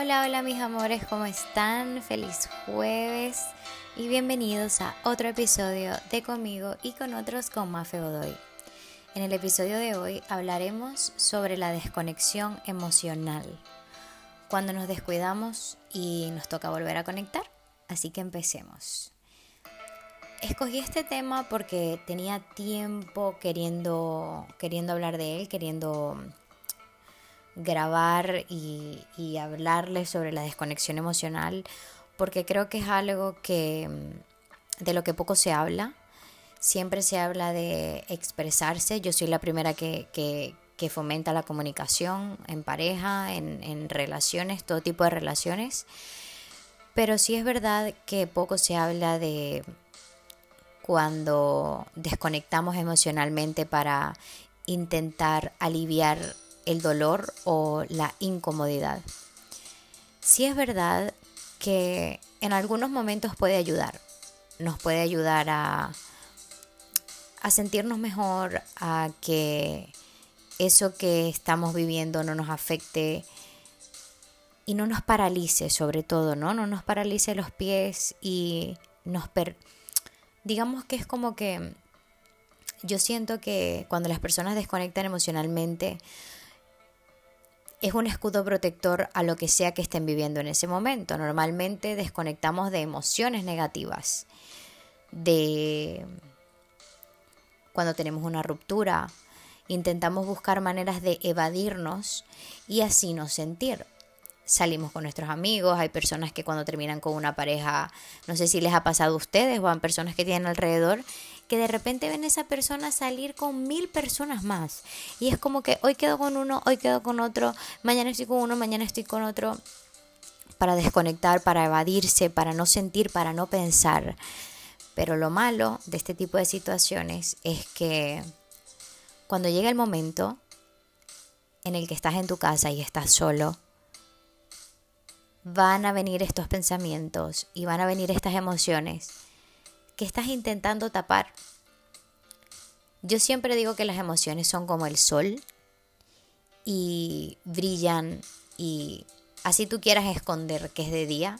Hola, hola mis amores, ¿cómo están? Feliz jueves y bienvenidos a otro episodio de Conmigo y con otros con Mafe Godoy. En el episodio de hoy hablaremos sobre la desconexión emocional, cuando nos descuidamos y nos toca volver a conectar. Así que empecemos. Escogí este tema porque tenía tiempo queriendo, queriendo hablar de él, queriendo grabar y, hablarles sobre la desconexión emocional, porque creo que es algo que mm, de lo que poco se habla. Siempre se habla de expresarse. Yo soy la primera que, que, fomenta la comunicación en pareja, en relaciones, todo tipo de relaciones. Pero sí es verdad que poco se habla de cuando desconectamos emocionalmente para intentar aliviar el dolor o la incomodidad. Sí es verdad que en algunos momentos puede ayudar. Nos puede ayudar a, a sentirnos mejor, a que eso que estamos viviendo no nos afecte y no nos paralice sobre todo, ¿no? No nos paralice los pies y nos... Per digamos que es como que yo siento que cuando las personas desconectan emocionalmente, es un escudo protector a lo que sea que estén viviendo en ese momento. Normalmente desconectamos de emociones negativas, de cuando tenemos una ruptura, intentamos buscar maneras de evadirnos y así no sentir. Salimos con nuestros amigos, hay personas que cuando terminan con una pareja, no sé si les ha pasado a ustedes o a personas que tienen alrededor, que de repente ven a esa persona salir con mil personas más. Y es como que hoy quedo con uno, hoy quedo con otro, mañana estoy con uno, mañana estoy con otro, para desconectar, para evadirse, para no sentir, para no pensar. Pero lo malo de este tipo de situaciones es que cuando llega el momento en el que estás en tu casa y estás solo, van a venir estos pensamientos y van a venir estas emociones que estás intentando tapar. Yo siempre digo que las emociones son como el sol y brillan y así tú quieras esconder que es de día,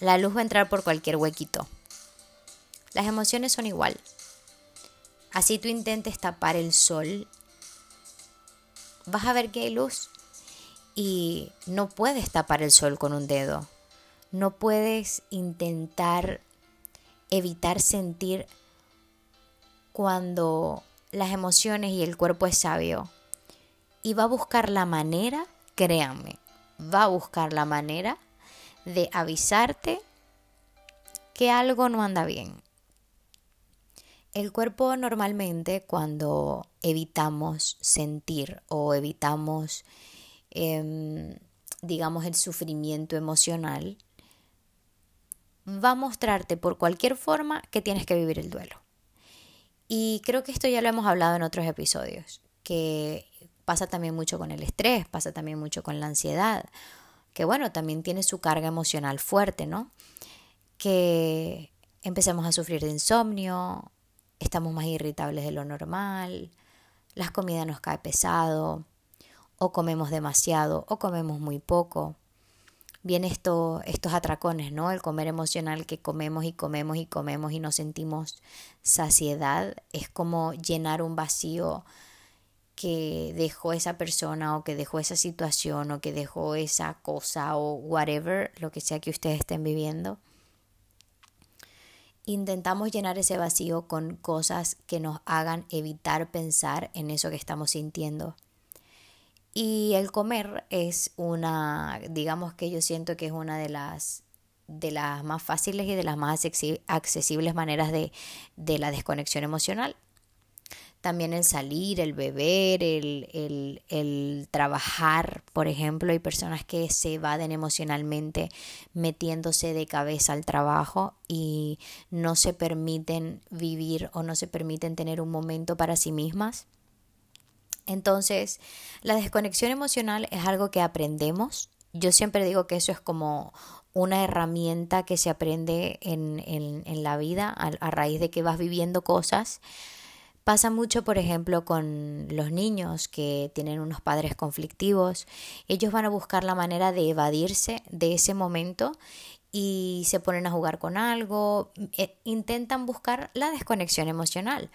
la luz va a entrar por cualquier huequito. Las emociones son igual. Así tú intentes tapar el sol, vas a ver que hay luz y no puedes tapar el sol con un dedo. No puedes intentar evitar sentir cuando las emociones y el cuerpo es sabio. Y va a buscar la manera, créanme, va a buscar la manera de avisarte que algo no anda bien. El cuerpo normalmente cuando evitamos sentir o evitamos, em, digamos, el sufrimiento emocional, va a mostrarte por cualquier forma que tienes que vivir el duelo. Y creo que esto ya lo hemos hablado en otros episodios, que pasa también mucho con el estrés, pasa también mucho con la ansiedad, que bueno, también tiene su carga emocional fuerte, ¿no? Que empecemos a sufrir de insomnio, estamos más irritables de lo normal, las comidas nos cae pesado, o comemos demasiado, o comemos muy poco viene esto, estos atracones, ¿no? El comer emocional que comemos y comemos y comemos y no sentimos saciedad. Es como llenar un vacío que dejó esa persona o que dejó esa situación o que dejó esa cosa o whatever, lo que sea que ustedes estén viviendo. Intentamos llenar ese vacío con cosas que nos hagan evitar pensar en eso que estamos sintiendo. Y el comer es una, digamos que yo siento que es una de las, de las más fáciles y de las más accesibles maneras de, de la desconexión emocional. También el salir, el beber, el, el, el, trabajar, por ejemplo, hay personas que se evaden emocionalmente metiéndose de cabeza al trabajo y no se permiten vivir o no se permiten tener un momento para sí mismas. Entonces, la desconexión emocional es algo que aprendemos. Yo siempre digo que eso es como una herramienta que se aprende en, en, la vida a, a raíz de que vas viviendo cosas, Pasa mucho, por ejemplo, con los niños que tienen unos padres conflictivos. Ellos van a buscar la manera de evadirse de ese momento y se ponen a jugar con algo, e intentan buscar la desconexión emocional,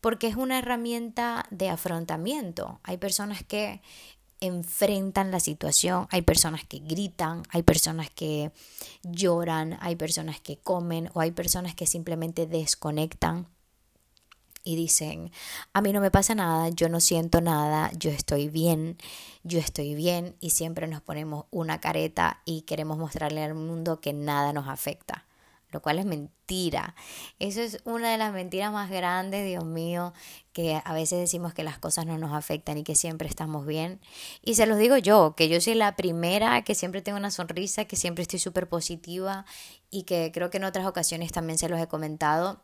porque es una herramienta de afrontamiento. Hay personas que enfrentan la situación, hay personas que gritan, hay personas que lloran, hay personas que comen o hay personas que simplemente desconectan y dicen, a mí no me pasa nada, yo no siento nada, yo estoy bien, yo estoy bien y siempre nos ponemos una careta y queremos mostrarle al mundo que nada nos afecta, lo cual es mentira. Eso es una de las mentiras más grandes, Dios mío, que a veces decimos que las cosas no nos afectan y que siempre estamos bien. Y se los digo yo, que yo soy la primera, que siempre tengo una sonrisa, que siempre estoy súper positiva y que creo que en otras ocasiones también se los he comentado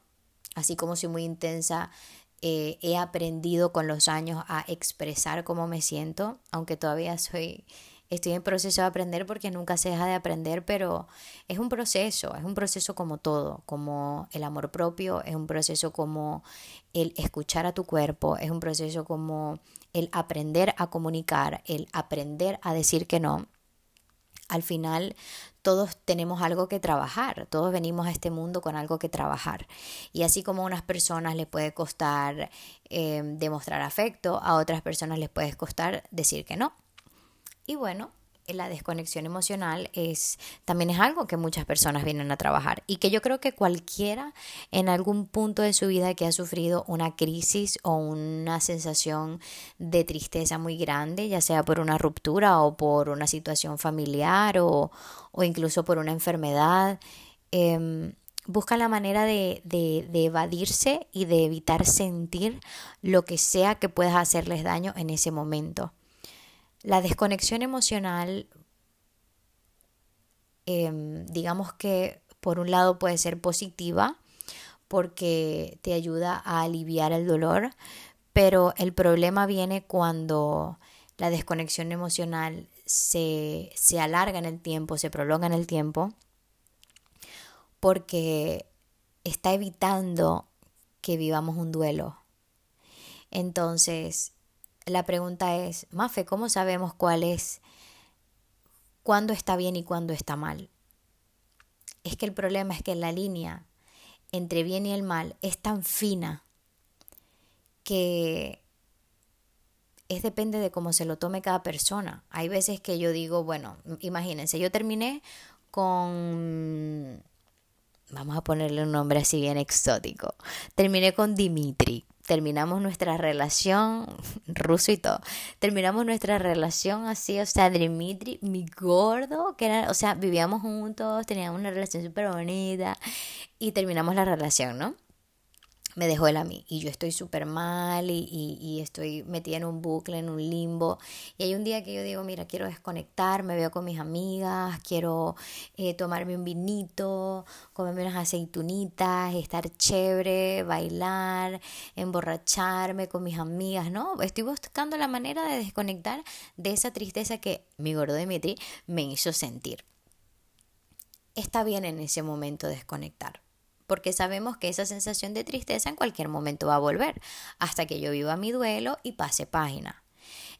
así como soy muy intensa, eh, he aprendido con los años a expresar cómo me siento, aunque todavía soy, estoy en proceso de aprender porque nunca se deja de aprender, pero es un proceso, es un proceso como todo, como el amor propio, es un proceso como el escuchar a tu cuerpo, es un proceso como el aprender a comunicar, el aprender a decir que no. Al final todos tenemos algo que trabajar, todos venimos a este mundo con algo que trabajar. Y así como a unas personas les puede costar eh, demostrar afecto, a otras personas les puede costar decir que no. Y bueno, la desconexión emocional es también es algo que muchas personas vienen a trabajar y que yo creo que cualquiera en algún punto de su vida que ha sufrido una crisis o una sensación de tristeza muy grande, ya sea por una ruptura o por una situación familiar o, o incluso por una enfermedad, eh, busca la manera de, de, de, evadirse y de evitar sentir lo que sea que pueda hacerles daño en ese momento. La desconexión emocional, em, digamos que por un lado puede ser positiva porque te ayuda a aliviar el dolor, pero el problema viene cuando la desconexión emocional se, se alarga en el tiempo, se prolonga en el tiempo, porque está evitando que vivamos un duelo. Entonces, la pregunta es, Mafe, ¿cómo sabemos cuál es, cuándo está bien y cuándo está mal? Es que el problema es que la línea entre bien y el mal es tan fina que es depende de cómo se lo tome cada persona. Hay veces que yo digo, bueno, imagínense, yo terminé con, vamos a ponerle un nombre así bien exótico, terminé con Dimitri terminamos nuestra relación, ruso y todo, terminamos nuestra relación así, o sea, Dimitri, mi gordo, que era, o sea, vivíamos juntos, teníamos una relación súper bonita y terminamos la relación, ¿no? Me dejó él a mí y yo estoy súper mal y, y, estoy metida en un bucle, en un limbo. Y hay un día que yo digo, mira, quiero desconectar, me veo con mis amigas, quiero eh, tomarme un vinito, comerme unas aceitunitas, estar chévere, bailar, emborracharme con mis amigas, ¿no? Estoy buscando la manera de desconectar de esa tristeza que mi gordo Dimitri me hizo sentir. Está bien en ese momento desconectar porque sabemos que esa sensación de tristeza en cualquier momento va a volver, hasta que yo viva mi duelo y pase página.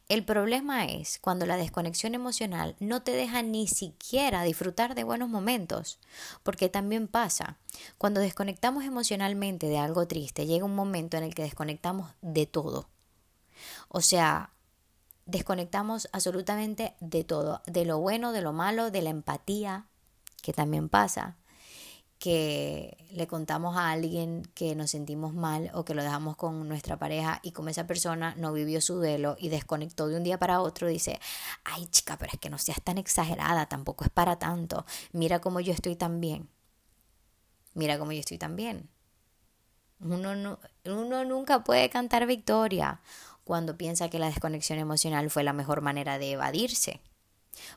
El problema es cuando la desconexión emocional no te deja ni siquiera disfrutar de buenos momentos, porque también pasa, cuando desconectamos emocionalmente de algo triste, llega un momento en el que desconectamos de todo. O sea, desconectamos absolutamente de todo, de lo bueno, de lo malo, de la empatía, que también pasa, que le contamos a alguien que nos sentimos mal o que lo dejamos con nuestra pareja y como esa persona no vivió su duelo y desconectó de un día para otro, dice, ay chica, pero es que no seas tan exagerada, tampoco es para tanto, mira cómo yo estoy tan bien, mira cómo yo estoy tan bien. Uno, uno nunca puede cantar victoria cuando piensa que la desconexión emocional fue la mejor manera de evadirse.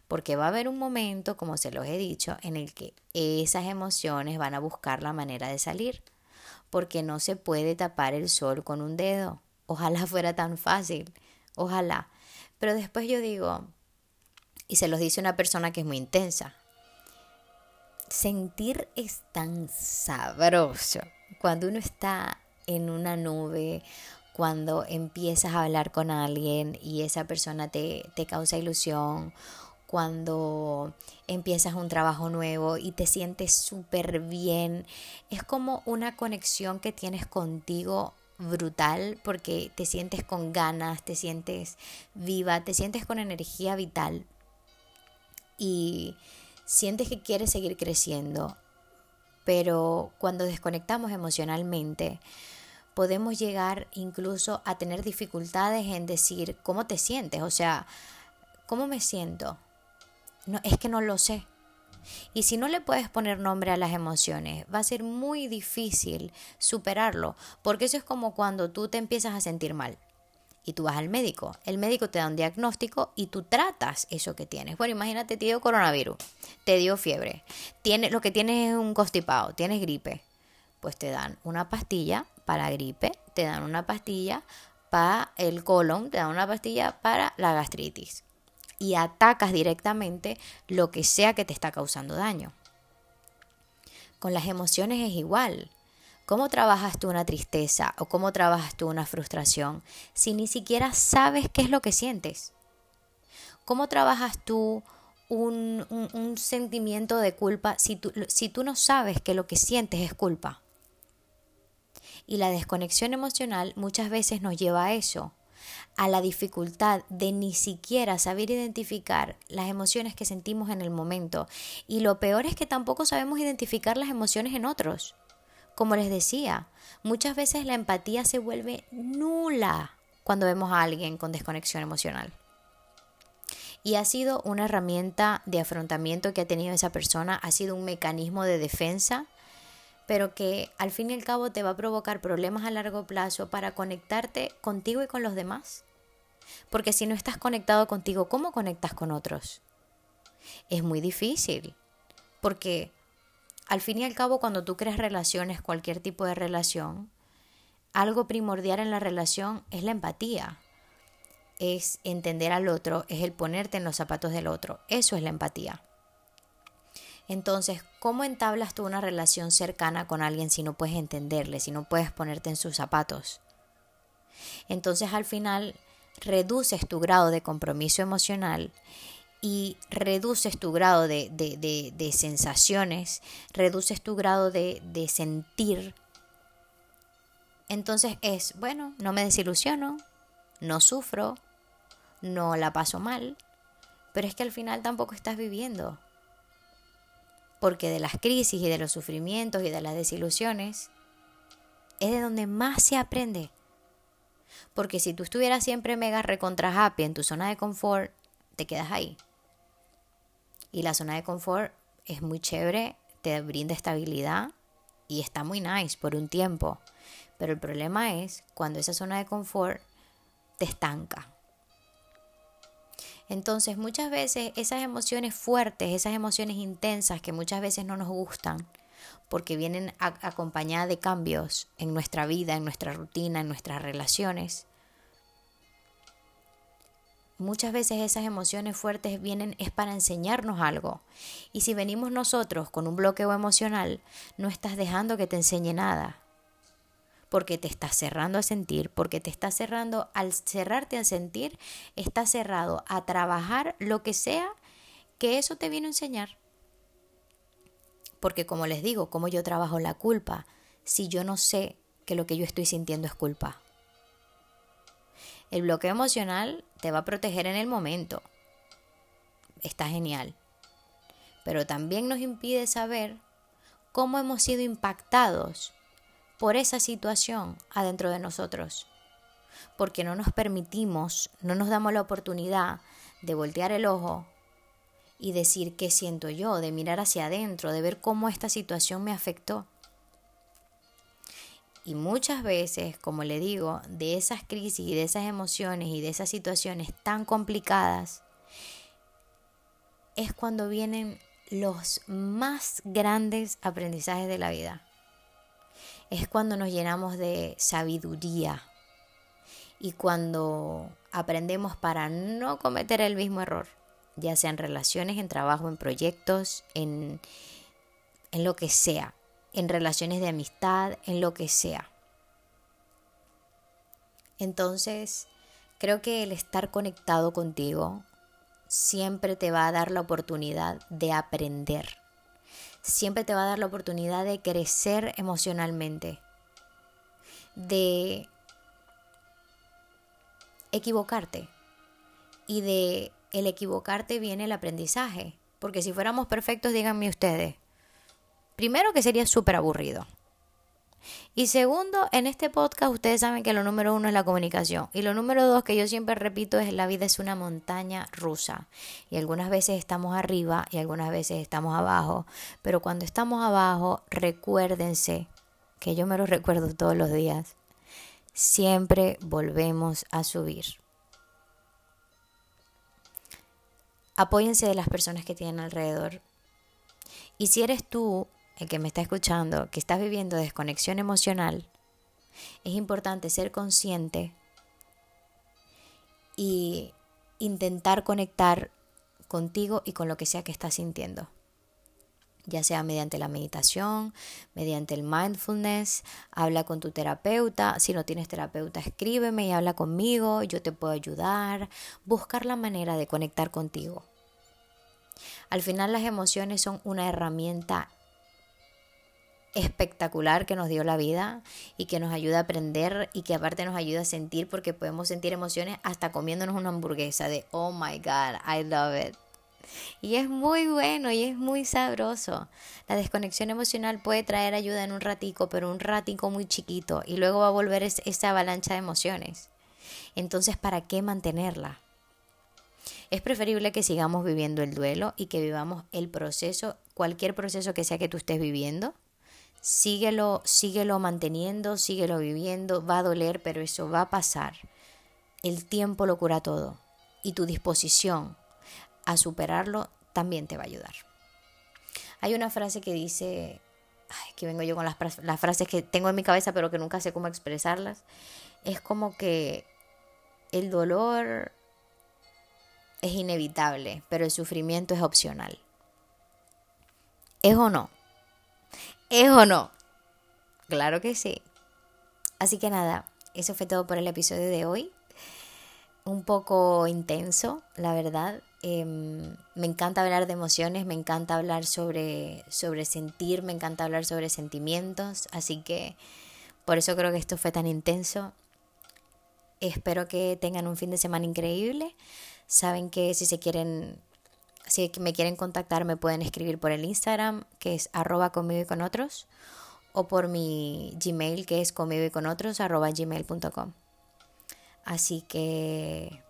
Porque va a haber un momento, como se los he dicho, en el que esas emociones van a buscar la manera de salir. Porque no se puede tapar el sol con un dedo. Ojalá fuera tan fácil. Ojalá. Pero después yo digo, y se los dice una persona que es muy intensa, sentir es tan sabroso cuando uno está en una nube cuando empiezas a hablar con alguien y esa persona te, te causa ilusión, cuando empiezas un trabajo nuevo y te sientes súper bien. Es como una conexión que tienes contigo brutal porque te sientes con ganas, te sientes viva, te sientes con energía vital y sientes que quieres seguir creciendo. Pero cuando desconectamos emocionalmente, podemos llegar incluso a tener dificultades en decir cómo te sientes, o sea, ¿cómo me siento? No, es que no lo sé. Y si no le puedes poner nombre a las emociones, va a ser muy difícil superarlo, porque eso es como cuando tú te empiezas a sentir mal y tú vas al médico. El médico te da un diagnóstico y tú tratas eso que tienes. Bueno, imagínate, te dio coronavirus, te dio fiebre, tiene, lo que tienes es un constipado, tienes gripe. Pues te dan una pastilla para gripe, te dan una pastilla para el colon, te dan una pastilla para la gastritis y atacas directamente lo que sea que te está causando daño. Con las emociones es igual. ¿Cómo trabajas tú una tristeza o cómo trabajas tú una frustración si ni siquiera sabes qué es lo que sientes? ¿Cómo trabajas tú un, un, sentimiento de culpa si tú, si tú no sabes que lo que sientes es culpa? Y la desconexión emocional muchas veces nos lleva a eso, a la dificultad de ni siquiera saber identificar las emociones que sentimos en el momento. Y lo peor es que tampoco sabemos identificar las emociones en otros. Como les decía, muchas veces la empatía se vuelve nula cuando vemos a alguien con desconexión emocional. Y ha sido una herramienta de afrontamiento que ha tenido esa persona, ha sido un mecanismo de defensa pero que al fin y al cabo te va a provocar problemas a largo plazo para conectarte contigo y con los demás. Porque si no estás conectado contigo, ¿cómo conectas con otros? Es muy difícil, porque al fin y al cabo cuando tú creas relaciones, cualquier tipo de relación, algo primordial en la relación es la empatía, es entender al otro, es el ponerte en los zapatos del otro, eso es la empatía. Entonces, ¿cómo entablas tú una relación cercana con alguien si no puedes entenderle, si no puedes ponerte en sus zapatos? Entonces, al final, reduces tu grado de compromiso emocional y reduces tu grado de, de, sensaciones, reduces tu grado de, sentir. Entonces es, bueno, no me desilusiono, no sufro, no la paso mal, pero es que al final tampoco estás viviendo porque de las crisis y de los sufrimientos y de las desilusiones es de donde más se aprende. Porque si tú estuvieras siempre mega recontra happy en tu zona de confort, te quedas ahí. Y la zona de confort es muy chévere, te brinda estabilidad y está muy nice por un tiempo. Pero el problema es cuando esa zona de confort te estanca. Entonces muchas veces esas emociones fuertes, esas emociones intensas que muchas veces no nos gustan, porque vienen acompañadas de cambios en nuestra vida, en nuestra rutina, en nuestras relaciones. Muchas veces esas emociones fuertes vienen es para enseñarnos algo. Y si venimos nosotros con un bloqueo emocional, no estás dejando que te enseñe nada porque te estás cerrando a sentir, porque te estás cerrando, al cerrarte a sentir, estás cerrado a trabajar lo que sea que eso te vino a enseñar. Porque como les digo, como yo trabajo la culpa si yo no sé que lo que yo estoy sintiendo es culpa? El bloqueo emocional te va a proteger en el momento. Está genial. Pero también nos impide saber cómo hemos sido impactados por esa situación adentro de nosotros. Porque no nos permitimos, no nos damos la oportunidad de voltear el ojo y decir qué siento yo, de mirar hacia adentro, de ver cómo esta situación me afectó. Y muchas veces, como le digo, de esas crisis y de esas emociones y de esas situaciones tan complicadas, es cuando vienen los más grandes aprendizajes de la vida es cuando nos llenamos de sabiduría y cuando aprendemos para no cometer el mismo error, ya sea en relaciones, en trabajo, en proyectos, en, en lo que sea, en relaciones de amistad, en lo que sea. Entonces, creo que el estar conectado contigo siempre te va a dar la oportunidad de aprender. Siempre te va a dar la oportunidad de crecer emocionalmente. De equivocarte. Y de el equivocarte viene el aprendizaje. Porque si fuéramos perfectos, díganme ustedes. Primero que sería súper aburrido. Y segundo, en este podcast ustedes saben que lo número uno es la comunicación. Y lo número dos que yo siempre repito es la vida es una montaña rusa. Y algunas veces estamos arriba y algunas veces estamos abajo. Pero cuando estamos abajo, recuérdense, que yo me lo recuerdo todos los días, siempre volvemos a subir. Apóyense de las personas que tienen alrededor. Y si eres tú el que me está escuchando, que estás viviendo desconexión emocional, es importante ser consciente y intentar conectar contigo y con lo que sea que estás sintiendo. Ya sea mediante la meditación, mediante el mindfulness, habla con tu terapeuta. Si no tienes terapeuta, escríbeme y habla conmigo, yo te puedo ayudar. Buscar la manera de conectar contigo. Al final las emociones son una herramienta espectacular que nos dio la vida y que nos ayuda a aprender y que aparte nos ayuda a sentir porque podemos sentir emociones hasta comiéndonos una hamburguesa de oh my god, I love it. Y es muy bueno y es muy sabroso. La desconexión emocional puede traer ayuda en un ratico, pero un ratico muy chiquito y luego va a volver esa avalancha de emociones. Entonces, ¿para qué mantenerla? Es preferible que sigamos viviendo el duelo y que vivamos el proceso, cualquier proceso que sea que tú estés viviendo, síguelo, síguelo manteniendo, síguelo viviendo, va a doler, pero eso va a pasar. El tiempo lo cura todo y tu disposición a superarlo también te va a ayudar. Hay una frase que dice, que vengo yo con las frases que tengo en mi cabeza pero que nunca sé cómo expresarlas, es como que el dolor es inevitable, pero el sufrimiento es opcional. ¿Es o no? ¿Es o no? Claro que sí. Así que nada, eso fue todo por el episodio de hoy. Un poco intenso, la verdad. Em, me encanta hablar de emociones, me encanta hablar sobre, sobre sentir, me encanta hablar sobre sentimientos. Así que por eso creo que esto fue tan intenso. Espero que tengan un fin de semana increíble. Saben que si se quieren si me quieren contactar me pueden escribir por el Instagram que es arroba y con otros o por mi Gmail que es conmigo y con otros gmail.com. Así que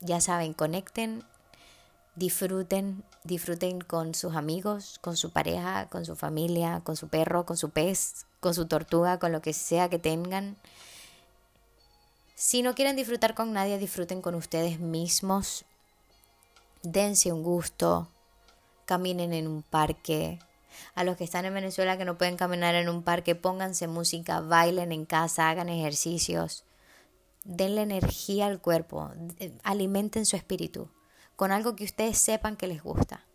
ya saben, conecten, disfruten, disfruten con sus amigos, con su pareja, con su familia, con su perro, con su pez, con su tortuga, con lo que sea que tengan. Si no quieren disfrutar con nadie, disfruten con ustedes mismos dense un gusto, caminen en un parque. A los que están en Venezuela que no pueden caminar en un parque, pónganse música, bailen en casa, hagan ejercicios. Denle energía al cuerpo, alimenten su espíritu con algo que ustedes sepan que les gusta.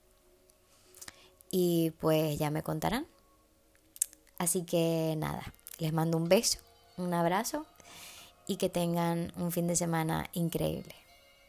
Y pues ya me contarán. Así que nada, les mando un beso, un abrazo y que tengan un fin de semana increíble.